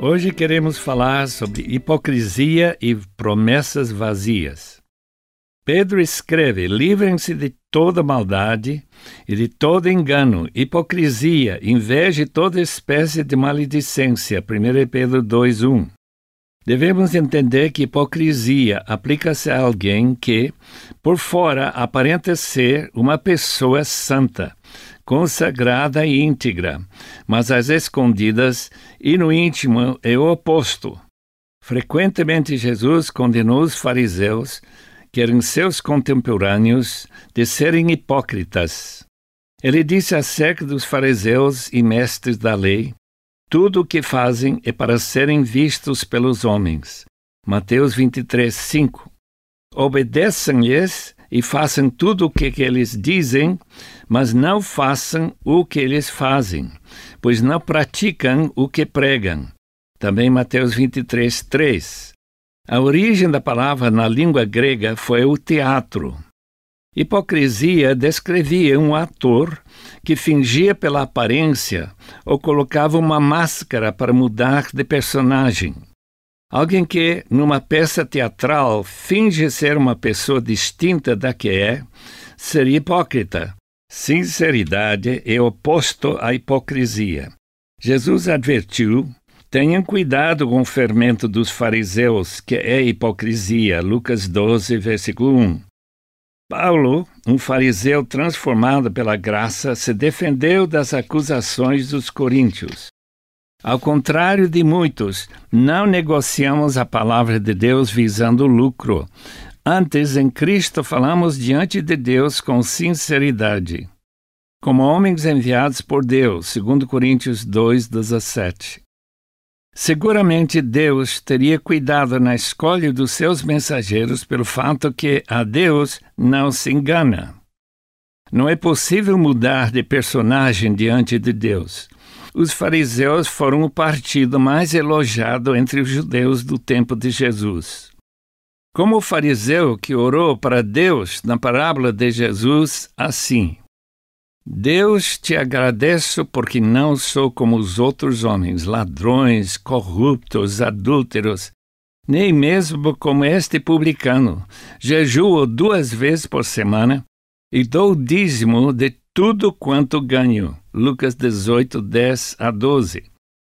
Hoje queremos falar sobre hipocrisia e promessas vazias. Pedro escreve: livrem-se de toda maldade e de todo engano, hipocrisia, inveja e toda espécie de maledicência. 1 Pedro 2:1. Devemos entender que hipocrisia aplica-se a alguém que, por fora, aparenta ser uma pessoa santa, consagrada e íntegra, mas às escondidas e no íntimo é o oposto. Frequentemente Jesus condenou os fariseus que eram seus contemporâneos, de serem hipócritas. Ele disse acerca dos fariseus e mestres da lei: tudo o que fazem é para serem vistos pelos homens. Mateus 23, 5. Obedeçam-lhes e façam tudo o que eles dizem, mas não façam o que eles fazem, pois não praticam o que pregam. Também Mateus 23, 3. A origem da palavra na língua grega foi o teatro. Hipocrisia descrevia um ator que fingia pela aparência ou colocava uma máscara para mudar de personagem. Alguém que, numa peça teatral, finge ser uma pessoa distinta da que é, seria hipócrita. Sinceridade é oposto à hipocrisia. Jesus advertiu Tenham cuidado com o fermento dos fariseus, que é hipocrisia. Lucas 12, versículo 1. Paulo, um fariseu transformado pela graça, se defendeu das acusações dos coríntios. Ao contrário de muitos, não negociamos a palavra de Deus visando lucro. Antes, em Cristo, falamos diante de Deus com sinceridade. Como homens enviados por Deus, segundo Coríntios 2:17. Seguramente Deus teria cuidado na escolha dos seus mensageiros pelo fato que a Deus não se engana. Não é possível mudar de personagem diante de Deus. Os fariseus foram o partido mais elogiado entre os judeus do tempo de Jesus. Como o fariseu que orou para Deus na parábola de Jesus, assim: Deus te agradeço porque não sou como os outros homens, ladrões, corruptos, adúlteros, nem mesmo como este publicano. Jejuo duas vezes por semana e dou o dízimo de tudo quanto ganho. Lucas 18, 10 a 12.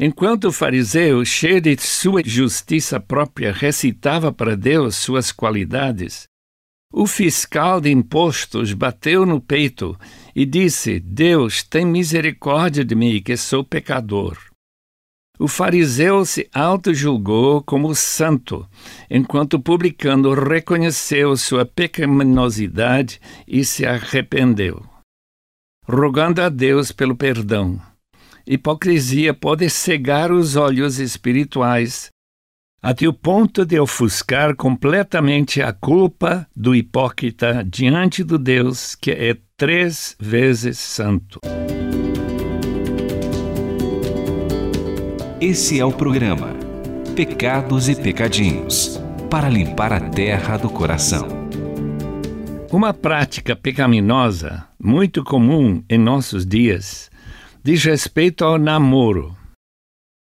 Enquanto o fariseu, cheio de sua justiça própria, recitava para Deus suas qualidades, o fiscal de impostos bateu no peito e disse: Deus, tem misericórdia de mim, que sou pecador. O fariseu se auto-julgou como santo, enquanto o publicano reconheceu sua pecaminosidade e se arrependeu, rogando a Deus pelo perdão. Hipocrisia pode cegar os olhos espirituais até o ponto de ofuscar completamente a culpa do hipócrita diante do Deus que é três vezes santo. Esse é o programa Pecados e Pecadinhos para limpar a terra do coração. Uma prática pecaminosa muito comum em nossos dias diz respeito ao namoro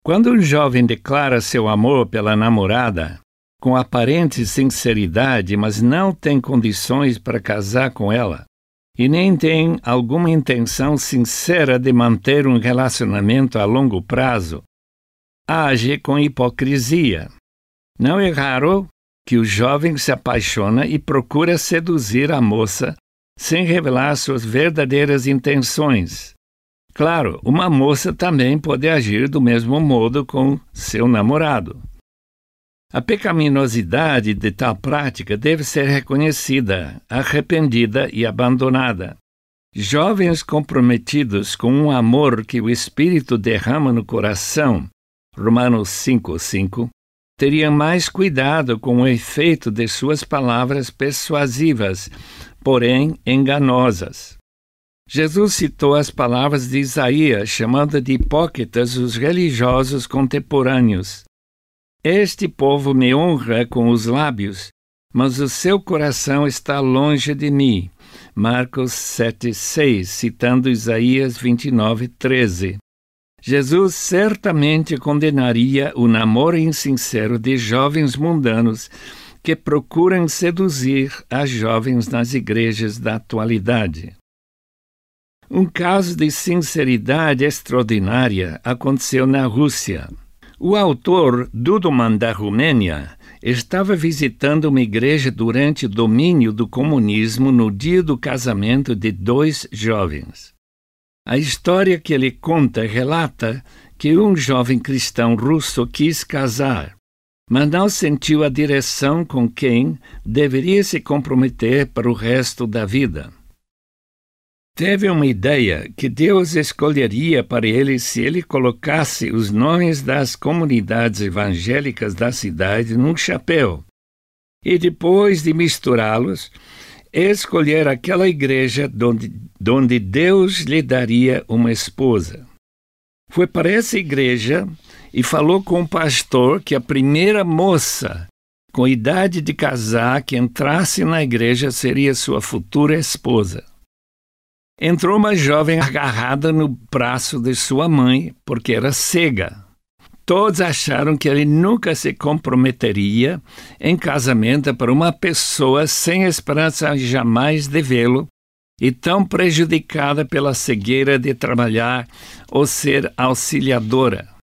quando um jovem declara seu amor pela namorada, com aparente sinceridade, mas não tem condições para casar com ela, e nem tem alguma intenção sincera de manter um relacionamento a longo prazo, age com hipocrisia. Não é raro que o jovem se apaixona e procura seduzir a moça sem revelar suas verdadeiras intenções, Claro, uma moça também pode agir do mesmo modo com seu namorado. A pecaminosidade de tal prática deve ser reconhecida, arrependida e abandonada. Jovens comprometidos com um amor que o Espírito derrama no coração, Romanos 5,5, teriam mais cuidado com o efeito de suas palavras persuasivas, porém enganosas. Jesus citou as palavras de Isaías, chamando de hipócritas os religiosos contemporâneos. Este povo me honra com os lábios, mas o seu coração está longe de mim. Marcos 7,6, citando Isaías 29, 13. Jesus certamente condenaria o namoro insincero de jovens mundanos que procuram seduzir as jovens nas igrejas da atualidade. Um caso de sinceridade extraordinária aconteceu na Rússia. O autor Duduman da Romênia estava visitando uma igreja durante o domínio do comunismo no dia do casamento de dois jovens. A história que ele conta relata que um jovem cristão russo quis casar, mas não sentiu a direção com quem deveria se comprometer para o resto da vida. Teve uma ideia que Deus escolheria para ele se ele colocasse os nomes das comunidades evangélicas da cidade num chapéu e depois de misturá-los, escolher aquela igreja onde, Deus lhe daria uma esposa. Foi para essa igreja e falou com o pastor que a primeira moça com idade de casar que entrasse na igreja seria sua futura esposa. Entrou uma jovem agarrada no braço de sua mãe porque era cega. Todos acharam que ele nunca se comprometeria em casamento para uma pessoa sem esperança jamais de vê-lo e tão prejudicada pela cegueira de trabalhar ou ser auxiliadora.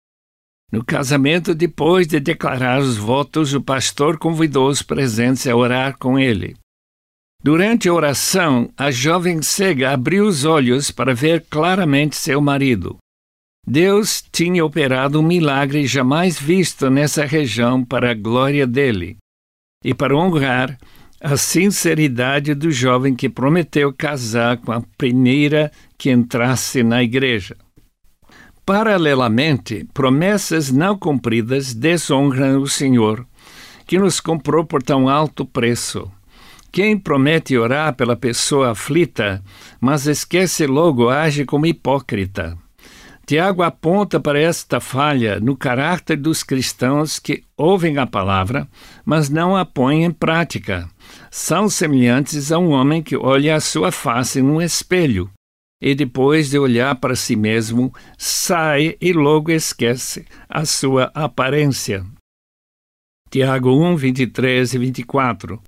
No casamento, depois de declarar os votos, o pastor convidou os presentes a orar com ele. Durante a oração, a jovem cega abriu os olhos para ver claramente seu marido. Deus tinha operado um milagre jamais visto nessa região para a glória dele e para honrar a sinceridade do jovem que prometeu casar com a primeira que entrasse na igreja. Paralelamente, promessas não cumpridas desonram o Senhor, que nos comprou por tão alto preço. Quem promete orar pela pessoa aflita, mas esquece logo, age como hipócrita. Tiago aponta para esta falha no caráter dos cristãos que ouvem a palavra, mas não a põem em prática. São semelhantes a um homem que olha a sua face num espelho e depois de olhar para si mesmo, sai e logo esquece a sua aparência. Tiago 1, 23 e 24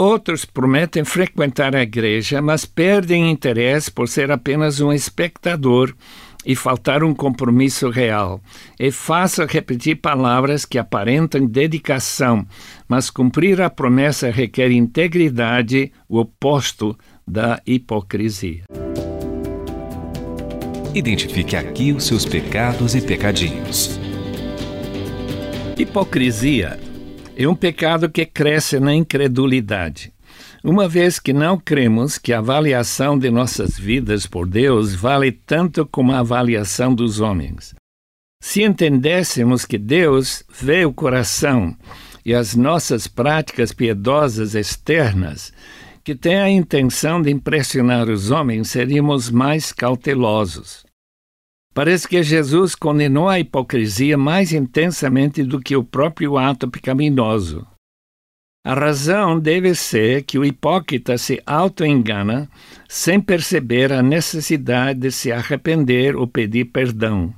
Outros prometem frequentar a igreja, mas perdem interesse por ser apenas um espectador e faltar um compromisso real. É fácil repetir palavras que aparentam dedicação, mas cumprir a promessa requer integridade, o oposto da hipocrisia. Identifique aqui os seus pecados e pecadinhos. Hipocrisia é um pecado que cresce na incredulidade. Uma vez que não cremos que a avaliação de nossas vidas por Deus vale tanto como a avaliação dos homens. Se entendêssemos que Deus vê o coração e as nossas práticas piedosas externas, que têm a intenção de impressionar os homens, seríamos mais cautelosos. Parece que Jesus condenou a hipocrisia mais intensamente do que o próprio ato pecaminoso. A razão deve ser que o hipócrita se auto-engana sem perceber a necessidade de se arrepender ou pedir perdão.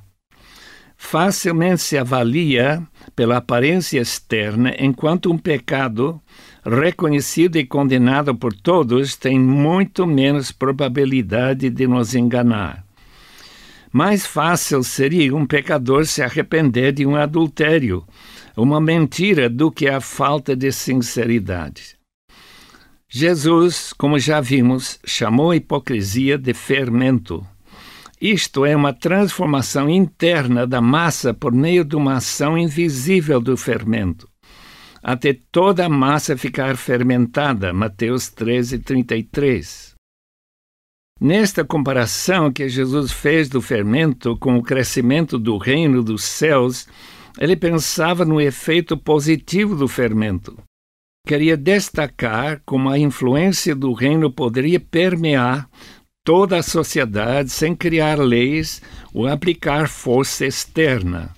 Facilmente se avalia pela aparência externa, enquanto um pecado, reconhecido e condenado por todos, tem muito menos probabilidade de nos enganar. Mais fácil seria um pecador se arrepender de um adultério, uma mentira, do que a falta de sinceridade. Jesus, como já vimos, chamou a hipocrisia de fermento. Isto é uma transformação interna da massa por meio de uma ação invisível do fermento, até toda a massa ficar fermentada. Mateus 13, 33. Nesta comparação que Jesus fez do fermento com o crescimento do reino dos céus, ele pensava no efeito positivo do fermento. Queria destacar como a influência do reino poderia permear toda a sociedade sem criar leis ou aplicar força externa.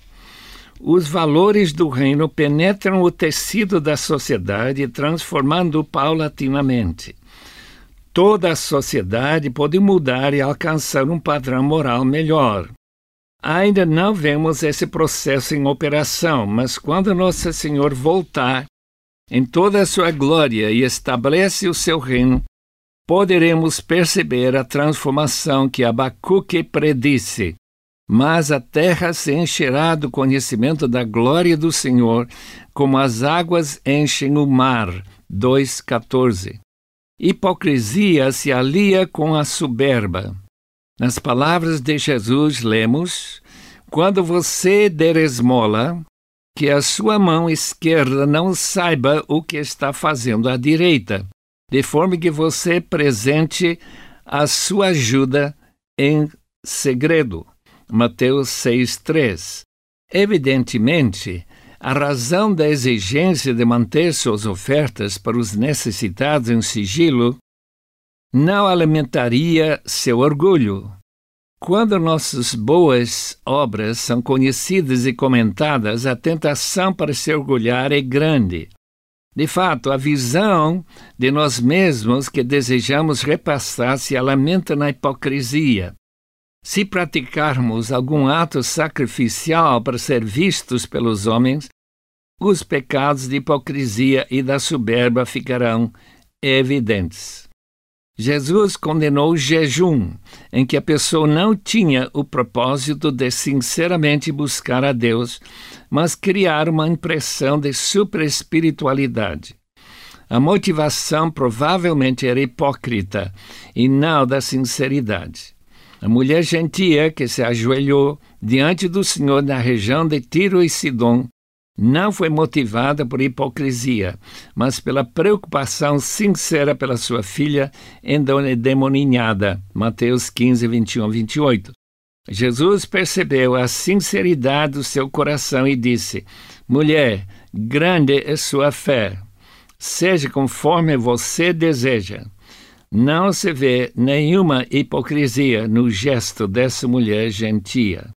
Os valores do reino penetram o tecido da sociedade, transformando-o paulatinamente. Toda a sociedade pode mudar e alcançar um padrão moral melhor. Ainda não vemos esse processo em operação, mas quando Nosso Senhor voltar em toda a sua glória e estabelece o seu reino, poderemos perceber a transformação que Abacuque predisse. Mas a terra se encherá do conhecimento da glória do Senhor, como as águas enchem o mar. 2,14. Hipocrisia se alia com a soberba. Nas palavras de Jesus, lemos: Quando você der esmola, que a sua mão esquerda não saiba o que está fazendo à direita, de forma que você presente a sua ajuda em segredo. Mateus 6,3. Evidentemente, a razão da exigência de manter suas ofertas para os necessitados em sigilo não alimentaria seu orgulho. Quando nossas boas obras são conhecidas e comentadas, a tentação para se orgulhar é grande. De fato, a visão de nós mesmos que desejamos repassar se alimenta na hipocrisia. Se praticarmos algum ato sacrificial para ser vistos pelos homens, os pecados de hipocrisia e da soberba ficarão evidentes. Jesus condenou o jejum, em que a pessoa não tinha o propósito de sinceramente buscar a Deus, mas criar uma impressão de superespiritualidade. A motivação provavelmente era hipócrita e não da sinceridade. A mulher gentia que se ajoelhou diante do Senhor na região de Tiro e Sidom não foi motivada por hipocrisia, mas pela preocupação sincera pela sua filha endemoninhada. Mateus 15, 21 28. Jesus percebeu a sinceridade do seu coração e disse: Mulher, grande é sua fé. Seja conforme você deseja. Não se vê nenhuma hipocrisia no gesto dessa mulher gentia.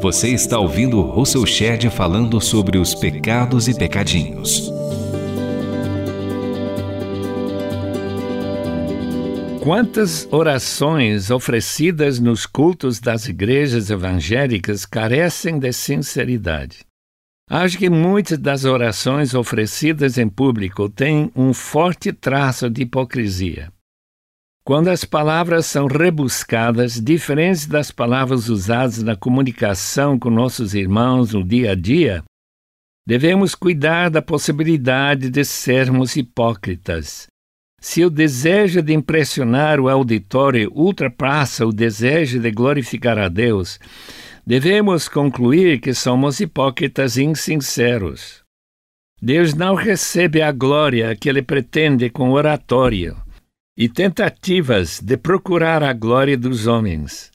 Você está ouvindo Russell Shedd falando sobre os pecados e pecadinhos. Quantas orações oferecidas nos cultos das igrejas evangélicas carecem de sinceridade? Acho que muitas das orações oferecidas em público têm um forte traço de hipocrisia. Quando as palavras são rebuscadas, diferentes das palavras usadas na comunicação com nossos irmãos no dia a dia, devemos cuidar da possibilidade de sermos hipócritas. Se o desejo de impressionar o auditório ultrapassa o desejo de glorificar a Deus, devemos concluir que somos hipócritas e insinceros. Deus não recebe a glória que ele pretende com oratório e tentativas de procurar a glória dos homens.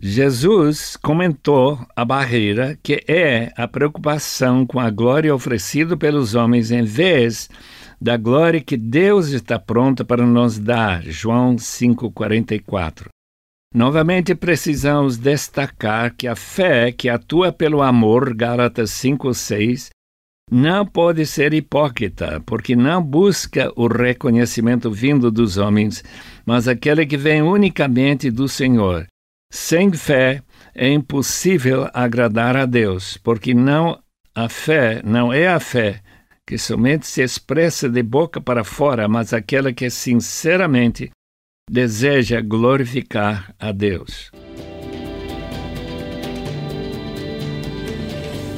Jesus comentou a barreira que é a preocupação com a glória oferecida pelos homens em vez da glória que Deus está pronta para nos dar. João 5:44. Novamente precisamos destacar que a fé que atua pelo amor, Gálatas 5:6, não pode ser hipócrita, porque não busca o reconhecimento vindo dos homens, mas aquele que vem unicamente do Senhor. Sem fé é impossível agradar a Deus, porque não a fé não é a fé que somente se expressa de boca para fora, mas aquela que sinceramente deseja glorificar a Deus.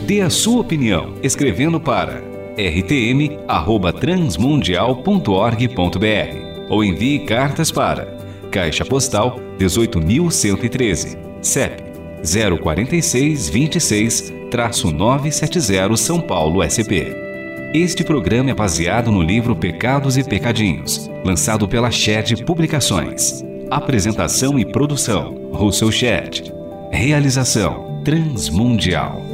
Dê a sua opinião escrevendo para rtm@transmundial.org.br ou envie cartas para Caixa Postal 18113, CEP 04626-970 São Paulo SP. Este programa é baseado no livro Pecados e Pecadinhos, lançado pela Shed Publicações. Apresentação e produção: Russell Shed. Realização Transmundial.